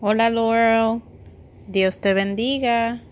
Hola Laurel, Dios te bendiga.